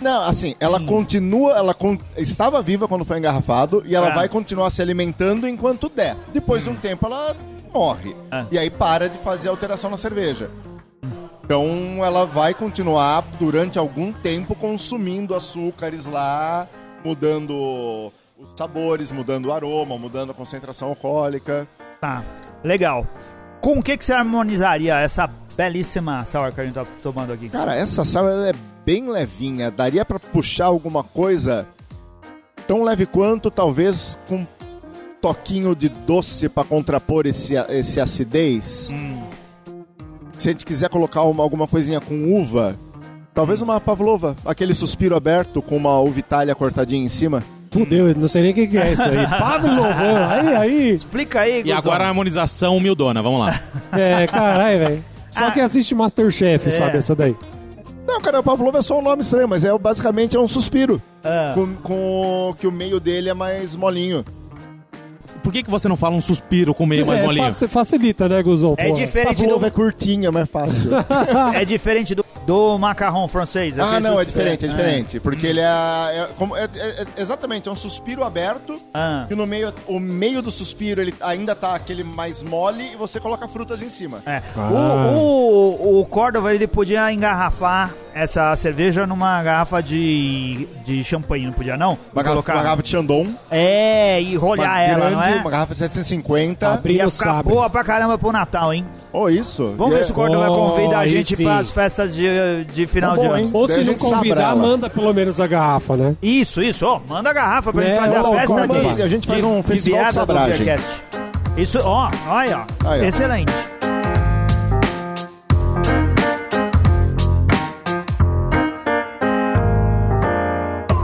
Não, assim, ela continua, ela con- estava viva quando foi engarrafado e ela Ah. vai continuar se alimentando enquanto der. Depois de um tempo ela morre. Ah. E aí para de fazer alteração na cerveja. Então ela vai continuar durante algum tempo consumindo açúcares lá, mudando os sabores, mudando o aroma, mudando a concentração alcoólica. Tá, legal. Com o que, que você harmonizaria essa belíssima sour que a gente tá tomando aqui? Cara, essa ela é bem levinha. Daria pra puxar alguma coisa tão leve quanto, talvez com um toquinho de doce pra contrapor esse, esse acidez. Hum, Se a gente quiser colocar uma- alguma coisinha com uva, talvez uma pavlova, aquele suspiro aberto com uma uvitália cortadinha em cima. Fudeu, eu não sei nem o que, que é isso aí. Pablo, aí, aí. explica aí, E Guzão. agora a harmonização humildona, vamos lá. É, caralho, velho. Só Ah. quem assiste Masterchef É. sabe essa daí. Não, cara, o pavlova é só um nome estranho, mas é basicamente é um suspiro, Ah, com, com que o meio dele é mais molinho. Por que, que você não fala um suspiro com meio mais é, molinho? faci- facilita, né, Guzão? é Porra. diferente do, é curtinho, é mais fácil. é diferente do, do macarrão francês. Ah, não, o- é diferente, é, é. diferente. Porque ele é, é como- é- é- é- Exatamente, é um suspiro aberto. Ah. E no meio, o meio do suspiro, ele ainda tá aquele mais mole e você coloca frutas em cima. É. Ah. O, o, o Córdoba ele podia engarrafar essa cerveja numa garrafa de, de champanhe, não podia não? Uma, garrafa, uma garrafa de Chandon. É, e rolhar uma ela, não é? Uma garrafa de 750. Abri- Ia no ficar sabre. boa pra caramba pro Natal, hein? Oh, isso. Vamos ver é- se o Córdoba Oh, convida a gente sim. pras festas de, de final Tá de bom, ano. hein? Ou Daí se a não gente convidar, manda pelo menos a garrafa, né? Isso, isso, ó, manda a garrafa pra É, gente fazer a ô, festa de, a gente faz de- um de festival de virada do sabragem. Beercast. Isso, ó, olha, ó, Aí, ó. excelente.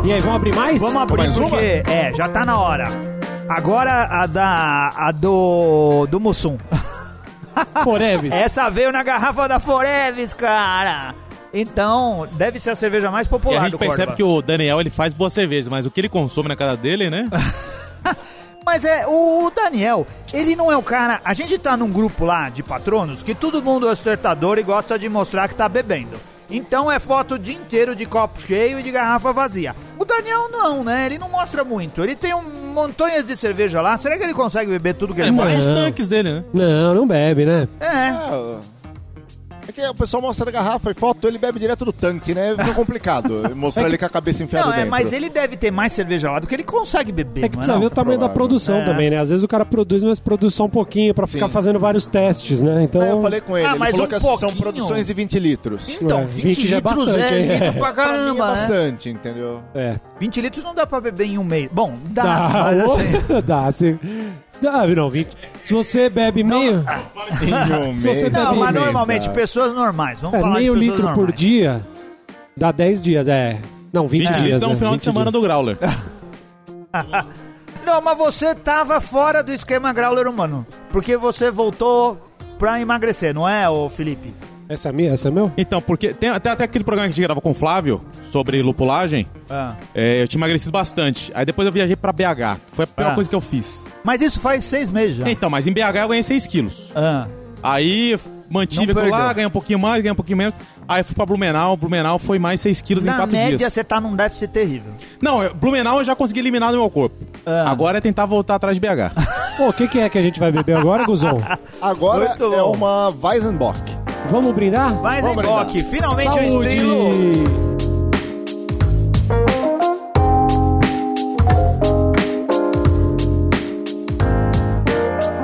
E aí, vamos abrir mais? Vamos abrir Mais uma? porque, é, já tá na hora. Agora a da, a do, do Mussum. Foreves. Essa veio na garrafa da Foreves, cara. Então, deve ser a cerveja mais E popular a gente do percebe Córdoba. que o Daniel ele faz boa cerveja, mas o que ele consome na casa dele, né? Mas é, o, o Daniel, ele não é o cara. A gente tá num grupo lá de patronos que todo mundo é ostertador e gosta de mostrar que tá bebendo. Então é foto o dia inteiro de copo cheio e de garrafa vazia. O Daniel não, né? Ele não mostra muito. Ele tem um montanhas de cerveja lá. Será que ele consegue beber tudo que ele Ele faz? faz os Não. tanques dele, né? Não, não bebe, né? É. Ah, É que o pessoal mostra a garrafa e foto, ele bebe direto do tanque, né? Fica complicado mostrar ele com a cabeça enfiada Não, é, dentro. mas ele deve ter mais cerveja lá do que ele consegue beber. É que não precisa não? ver o tamanho da Provável. produção É. também, né? Às vezes o cara produz, mas produz só um pouquinho pra ficar Sim. fazendo vários testes, né? Então. É, eu falei com ele, Ah, ele falou um que são pouquinho. produções de 20 litros. Então, É, 20, 20 já é litros bastante, é hein? litro pra é caramba, né? bastante, entendeu? É. 20 litros não dá pra beber em um mês. Bom, dá, Dá, mas assim... dá, se, dá, não, 20. Se você bebe meio, Se você tá Não, bem mas normalmente dá. pessoas normais. Vamos é, falar meio de pessoas litro por normais. dia, dá 10 dias, é. Não, 20, 20 dias. litros é um né? final de 20 semana dias. do Growler. Não, mas você tava fora do esquema growler humano. Porque você voltou pra emagrecer, não é, ô Felipe? Essa é minha? Essa é meu? Então, porque tem até, até aquele programa que a gente gravou com o Flávio sobre lupulagem, Ah. é, eu tinha emagrecido bastante. Aí depois eu viajei pra BH. Foi a pior Ah. coisa que eu fiz. Mas isso faz seis meses já. Então, mas em BH eu ganhei 6 quilos. Ah. Aí mantive Não aquilo lá, perdeu. ganhei um pouquinho mais, ganhei um pouquinho menos. Aí eu fui pra Blumenau, Blumenau foi mais 6 quilos em Na 4 média, dias. você tá num déficit terrível. Não, eu- Blumenau eu já consegui eliminar do meu corpo. Ah. Agora é tentar voltar atrás de BH. Pô, o que, que é que a gente vai beber agora, Guzon? Agora Muito é bom. uma Weizenbock. Vamos brindar? Em Vamos finalmente Saúde! estilo.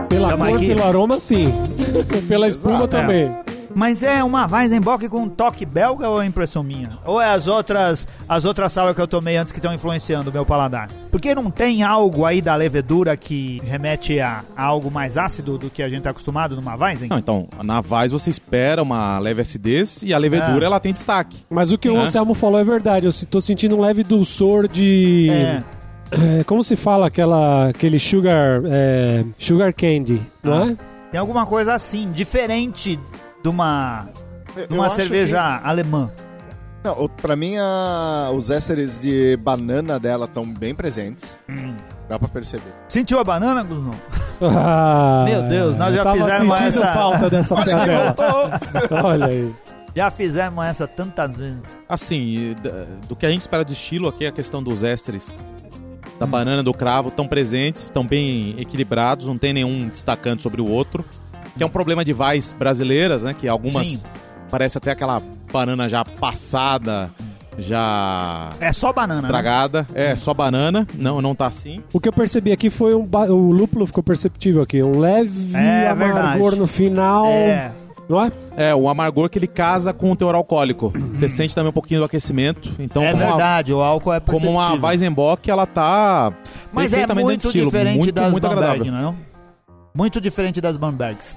Pela Tamo cor, aqui. pelo aroma, sim. Pela espuma Exato, também. Mas é uma Weizenbock com toque belga ou é impressão minha? Ou é as outras as outras sour que eu tomei antes que estão influenciando o meu paladar? Porque não tem algo aí da levedura que remete a, a algo mais ácido do que a gente tá acostumado numa Weizen? Não, então, na Vaz você espera uma leve acidez e a levedura Ah. ela tem destaque. Mas o que o Né? Anselmo falou é verdade. Eu tô sentindo um leve dulçor de. É. É, como se fala aquela, aquele sugar, é, sugar candy, não Ah. é? Tem alguma coisa assim, diferente de uma, Eu de uma cerveja alemã. Não, pra mim, a- os ésteres de banana dela estão bem presentes. Hum. Dá pra perceber. Sentiu a banana, Guzmão? Ah, Meu Deus, nós já fizemos essa- falta dessa piadela. Olha aí. Já fizemos essa tantas vezes. Assim, do que a gente espera do estilo aqui, a questão dos ésteres da Hum. banana, do cravo, estão presentes, estão bem equilibrados, não tem nenhum destacando sobre o outro. Que é um problema de vais brasileiras, né? Que algumas Sim. parece até aquela banana já passada, já É só banana, né? estragada. É, só banana, não, não tá assim. O que eu percebi aqui foi um. ba- O lúpulo ficou perceptível aqui. Um leve É amargor verdade. no final. É. Não é? É, o amargor que ele casa com o teor alcoólico. Você sente também um pouquinho do aquecimento. Então, é como, uma, verdade, o álcool é como uma. Weizenbock, ela tá Mas é muito do estilo. diferente muito, das muito Bamberg, agradável. não é? Muito diferente das Bambergs.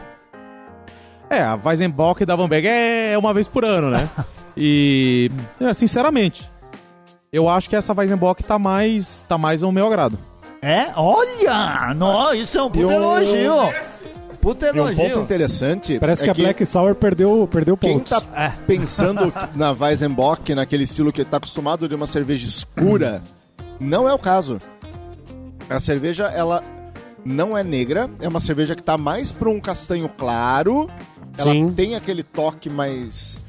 É, a Weizenbock da Bamberg é uma vez por ano, né? e, é, sinceramente, eu acho que essa Weizenbock tá mais, tá mais ao meu agrado. É? Olha! Não, isso é um puta um- elogio. Puta E um ponto elogio. interessante Parece é que a Black Sour perdeu, perdeu Quem pontos. tá É. pensando na Weizenbock, naquele estilo que tá acostumado de uma cerveja escura, não é o caso. A cerveja, ela não é negra, é uma cerveja que tá mais pra um castanho claro. Ela Sim. tem aquele toque mais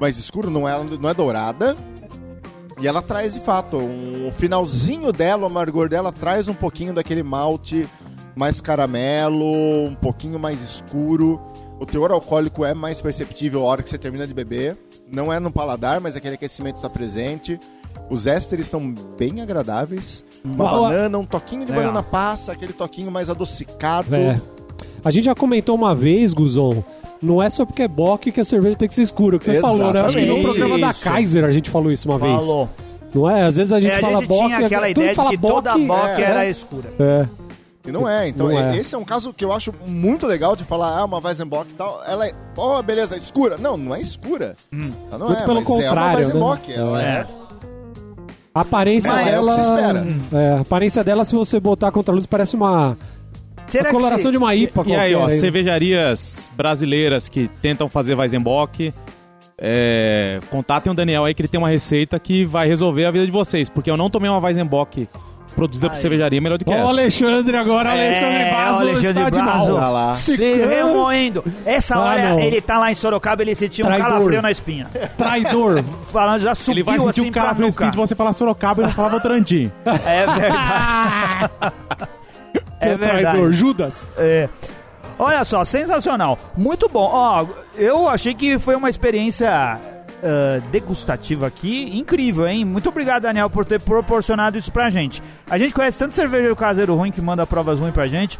mais escuro, não é, não é dourada. E ela traz, de fato, um, o finalzinho dela, o amargor dela, traz um pouquinho daquele malte mais caramelo, um pouquinho mais escuro. O teor alcoólico é mais perceptível a hora que você termina de beber. Não é no paladar, mas aquele aquecimento está presente. Os ésteres estão bem agradáveis. Uma banana, um toquinho de Legal. banana passa, aquele toquinho mais adocicado. É. A gente já comentou uma vez, Guzon, não é só porque é bock que a cerveja tem que ser escura, que você falou, né? Acho que no Exatamente. programa da. Kaiser a gente falou isso uma vez. Falou. Não é? Às vezes a gente É, a fala gente bock, tinha aquela tudo ideia de fala que toda bock, é, era é. escura. É. E não é. Então, Não é. esse é um caso que eu acho muito legal de falar, ah, uma Weizenbock e tal. Ela é, oh, beleza, escura. Não, não é escura. Ela não Muito é, pelo mas é uma contrário, Weizenbock. né? Ela É. é. A aparência Mas é o dela. que se espera. É, a aparência dela, se você botar contra a luz, parece uma. Será a coloração de uma IPA E aí, ó, hein? cervejarias brasileiras que tentam fazer Weizenbock, é, contatem o Daniel aí que ele tem uma receita que vai resolver a vida de vocês, porque eu não tomei uma Weizenbock produzida por Aí. cervejaria melhor do que o essa. Alexandre agora, Alexandre É, Basso o Alexandre está de mal. Olha lá. se Ficando- remoendo. Essa Ah, hora não. ele tá lá em Sorocaba, ele sentiu um Traidor. calafrio na espinha. Traidor. Falando, já subiu Ele vai sentir assim um no nuca. espírito de você falar Sorocaba e não falar Votorantim. É verdade. Seu É verdade. traidor. Judas. É. Olha só, sensacional. Muito bom. Ó, eu achei que foi uma experiência ah, degustativa aqui incrível, hein? Muito obrigado, Daniel, por ter proporcionado isso pra gente. A gente conhece tanto cervejeiro caseiro ruim que manda provas ruins pra gente.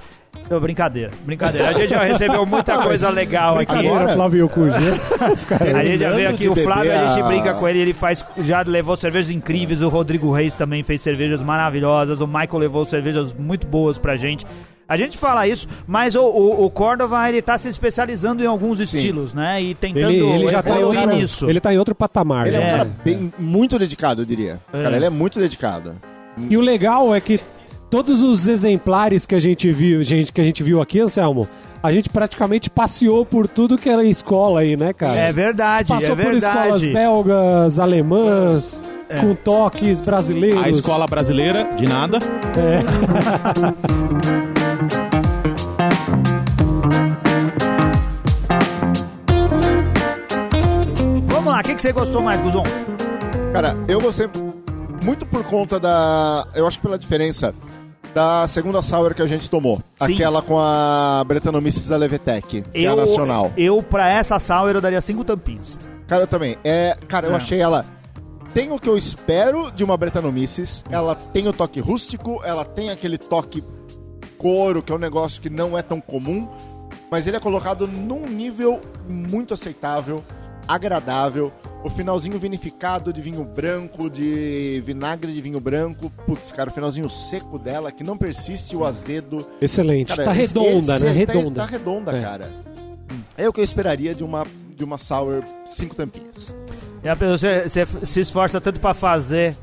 Brincadeira, brincadeira. A gente já recebeu muita coisa legal aqui. Brincadeira, Flávio Cujo. A gente já veio aqui, o Flávio, a gente brinca com ele, ele faz, já levou cervejas incríveis, o Rodrigo Reis também fez cervejas maravilhosas, o Michael levou cervejas muito boas pra gente. A gente fala isso, mas o, o, o Cordova, ele tá se especializando em alguns estilos, né? E tentando Ele, ele já tá em evoluir outro, nisso. ele tá em outro patamar. Ele é um né? cara bem, muito dedicado, eu diria. Cara, ele é muito dedicado. E o legal é que todos os exemplares que a gente viu, gente, que a gente viu aqui, Anselmo, a gente praticamente passeou por tudo que era escola aí, né, cara? É verdade, Passou é por escolas verdade. belgas, alemãs, com toques brasileiros. A escola brasileira, de nada. Vamos que, você gostou mais, Guzon? Cara, eu gostei muito por conta da. Eu acho que pela diferença da segunda sour que a gente tomou. Sim. Aquela com a Bretanomices da Levetec, que é a nacional. Eu, pra essa sour, eu daria cinco tampinhos. Cara, eu também. É, cara, eu É. achei ela. Tem o que eu espero de uma Bretanomices. Ela tem o toque rústico, ela tem aquele toque couro, que é um negócio que não é tão comum. Mas ele é colocado num nível muito aceitável, agradável. O finalzinho vinificado de vinho branco, de vinagre de vinho branco. Putz, cara, o finalzinho seco dela, que não persiste o azedo. Excelente. Cara, tá redonda, esse- né? Tá, Redonda. tá redonda, É. cara. É o que eu esperaria de uma, de uma sour cinco tampinhas. E a pessoa você, você se esforça tanto pra fazer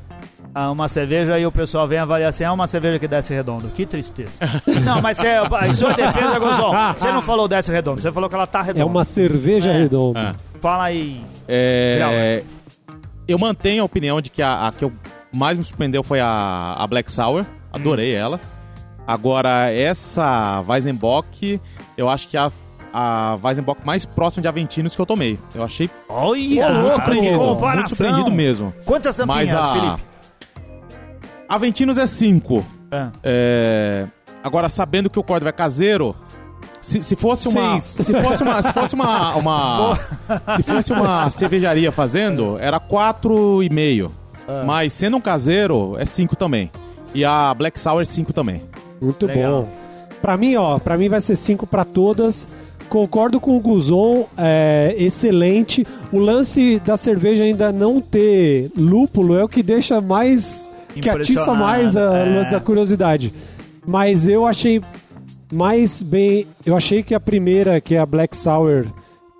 ah, uma cerveja e o pessoal vem avaliar assim, é uma cerveja que desce redondo. Que tristeza. não, mas você, em sua defesa, Guzon, você não falou desce redondo, você falou que ela tá redonda. É uma cerveja É. redonda. É. Fala aí. É, eu mantenho a opinião de que a, a que eu mais me surpreendeu foi a, a Black Sour. Adorei ela. Agora, essa Weizenbock, eu acho que é a, a Weizenbock mais próxima de Aventinos que eu tomei. Eu achei Olha, muito surpreendido. Muito surpreendido mesmo. Quantas tampinhas, Mas a... Felipe? Aventinos é 5. Ah. É, Agora, sabendo que o Córdoba é caseiro, se, se fosse uma. Seis. Se fosse uma. Se fosse uma. uma se fosse uma cervejaria fazendo, era 4,5. Ah. Mas sendo um caseiro, é 5 também. E a Black Sour é 5 também. Muito Legal. bom. Pra mim, ó, pra mim vai ser 5 pra todas. Concordo com o Guzon, é excelente. O lance da cerveja ainda não ter lúpulo é o que deixa mais. Que atiça mais a- Impressionado, lance é. da curiosidade. Mas eu achei mais bem. Eu achei que a primeira, que é a Black Sour,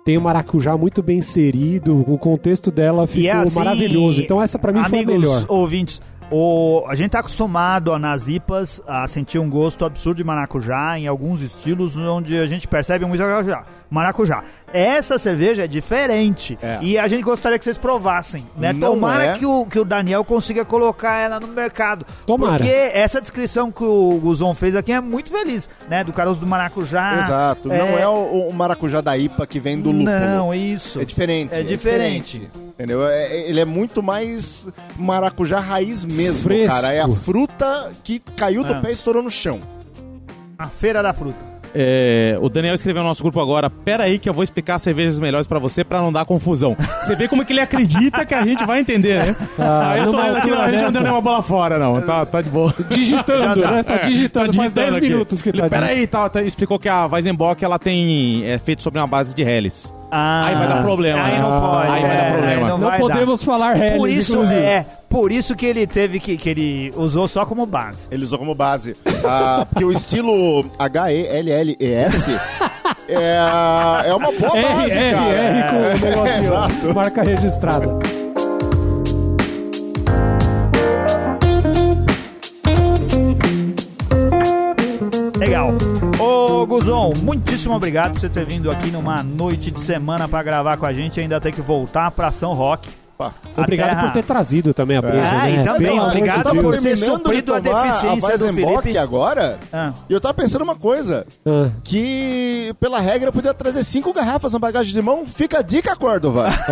tem o maracujá muito bem inserido. O contexto dela ficou E é assim, maravilhoso. Então essa pra mim foi a melhor. ouvintes, o, a gente tá acostumado ó, nas IPAs a sentir um gosto absurdo de maracujá em alguns estilos onde a gente percebe muito maracujá. Maracujá. essa cerveja é diferente. É. E a gente gostaria que vocês provassem, né? Não Tomara é. que, o, que o Daniel consiga colocar ela no mercado. Tomara. Porque essa descrição que o Guzon fez aqui é muito feliz, né? Do caroço do maracujá. Exato. Não é o, o maracujá da IPA que vem do lúpulo. Não, isso. É diferente. É diferente. Entendeu? É- é- ele é muito mais maracujá raiz mesmo, Fresco. cara. É a fruta que caiu do Ah. pé e estourou no chão. A feira da fruta. É, o Daniel escreveu no nosso grupo agora. Pera aí que eu vou explicar as cervejas melhores pra você pra não dar confusão. Você vê como que ele acredita que a gente vai entender, né? Ah, eu tô vendo aqui, não, a gente não deu nenhuma bola fora, não. Tá, tá de boa. Digitando, né? Tá É, digitando. Faz 10 aqui. minutos que tá Pera aí, tá, tá, explicou que a Weizenbock ela tem é feito sobre uma base de Helles. Ah, Aí vai dar problema, Aí né? não pode. Aí vai dar é, problema. aí Não, vai dar. podemos falar Hellis, Por isso, inclusive. é, por isso que ele teve que, que ele usou só como base. Ele usou como base. Ah, porque o estilo H-E-L-L-E-S é, é uma boa base, R, cara. R, R com o É, negocinho. exato. marca registrada. Legal. Ô, Guzon, muitíssimo obrigado por você ter vindo aqui numa noite de semana pra gravar com a gente. Ainda tem que voltar pra São Roque. Pá. A Obrigado terra- por ter trazido também a breja, É, né? e também, Pelo de obrigado Deus. por ter suprido a de deficiência do Weizenbock Felipe. agora, Ah. e eu tava pensando uma coisa, Ah. que pela regra eu podia trazer cinco garrafas na bagagem de mão. Fica a dica, Córdova.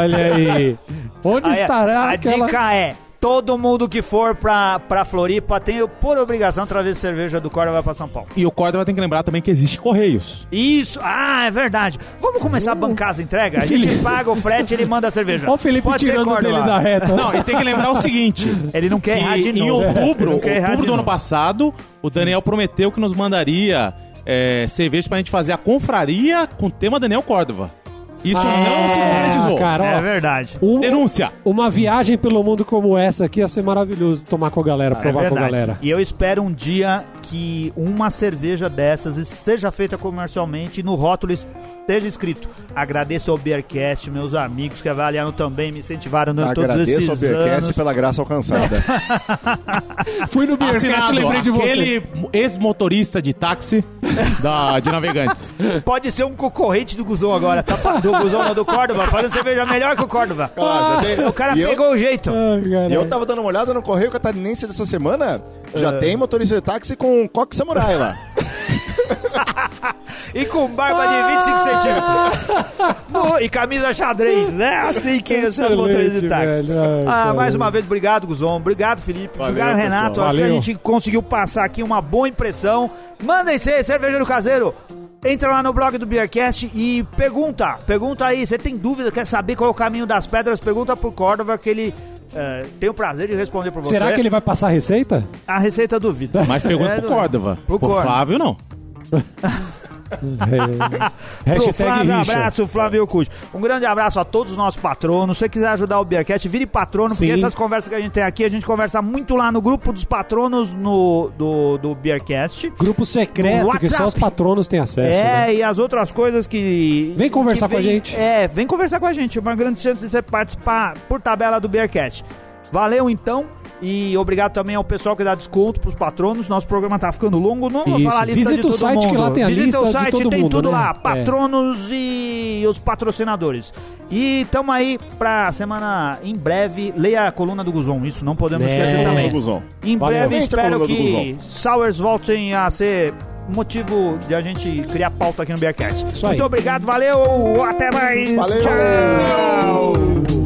Olha aí. Onde Aí, estará a aquela... dica é: todo mundo que for pra, pra Floripa tem por obrigação trazer cerveja do Córdoba pra São Paulo. E o Córdoba tem que lembrar também que existe Correios. Isso, ah, é verdade. Vamos começar a bancar as entregas? A gente paga o frete e ele manda a cerveja. Olha o Felipe Pode ser tirando dele da reta. Não, e tem que lembrar o seguinte. Ele não quer errar que de em novo. Ele outubro, errar outubro de do ano passado, o Daniel prometeu que nos mandaria é, cerveja pra gente fazer a confraria com o tema Daniel Córdova. Isso não se concretizou. cara, ó, É verdade. um- Denúncia. uma viagem pelo mundo como essa aqui ia ser maravilhoso tomar com a galera, É provar com a galera. E eu espero um dia que uma cerveja dessas seja feita comercialmente e no rótulo esteja escrito. Agradeço ao Beercast, meus amigos que avaliaram também, me incentivaram durante todos esses Agradeço ao Beercast anos. pela graça alcançada. Fui no Beercast Assinado, e lembrei de você. aquele ex-motorista de táxi da, de navegantes. Pode ser um concorrente do Guzão agora, tá? Do Guzão, não, do Córdoba, fazendo cerveja melhor que o Córdoba. Tem- O cara e eu- pegou o jeito. Ai. E eu tava dando uma olhada no Correio Catarinense dessa semana, já É. tem motorista de táxi com coque samurai lá. E com barba de 25 centímetros. No- e camisa xadrez, né? Assim que são os motoristas de táxi. velho. Ai, Ah, cara. mais uma vez, obrigado, Guzon. Obrigado, Felipe. Valeu, obrigado, Renato. pessoal. Acho que a gente conseguiu passar aqui uma boa impressão. Mandem ser cerveja do caseiro. Entra lá no blog do Beercast e pergunta. Pergunta aí. Você tem dúvida, quer saber qual é o caminho das pedras? Pergunta pro Córdova que ele eh, tem o prazer de responder por você. Será que ele vai passar a receita? A receita duvido. Mas pergunta É, pro do- Córdova. Pro Pro Córdova. Flávio, não. É. Pro Flávio, abraço, Flávio. Um grande abraço a todos os nossos patronos. Se você quiser ajudar o Beercat, vire patrono, Sim. porque essas conversas que a gente tem aqui, a gente conversa muito lá no grupo dos patronos no, do, do Beercast. Grupo secreto que só os patronos têm acesso. É, né? e as outras coisas que. Vem conversar que com a gente. É, vem conversar com a gente. Uma grande chance de você participar por tabela do Beercat. Valeu então. E obrigado também ao pessoal que dá desconto pros patronos. Nosso programa tá ficando longo. Não vou Isso. falar a lista Visita de todo o site que mundo. lá tem a Visita lista o de site, todo tem mundo, tudo né? lá. É. Patronos e os patrocinadores. E tamo aí pra semana em breve. Leia a coluna do Guzon. Isso não podemos É. esquecer Coluna também. do Guzon. Em Valeu. breve espero coluna do que Sours voltem a ser motivo de a gente criar pauta aqui no Bearcast. Isso aí. Muito obrigado, valeu, até mais. Valeu. Tchau.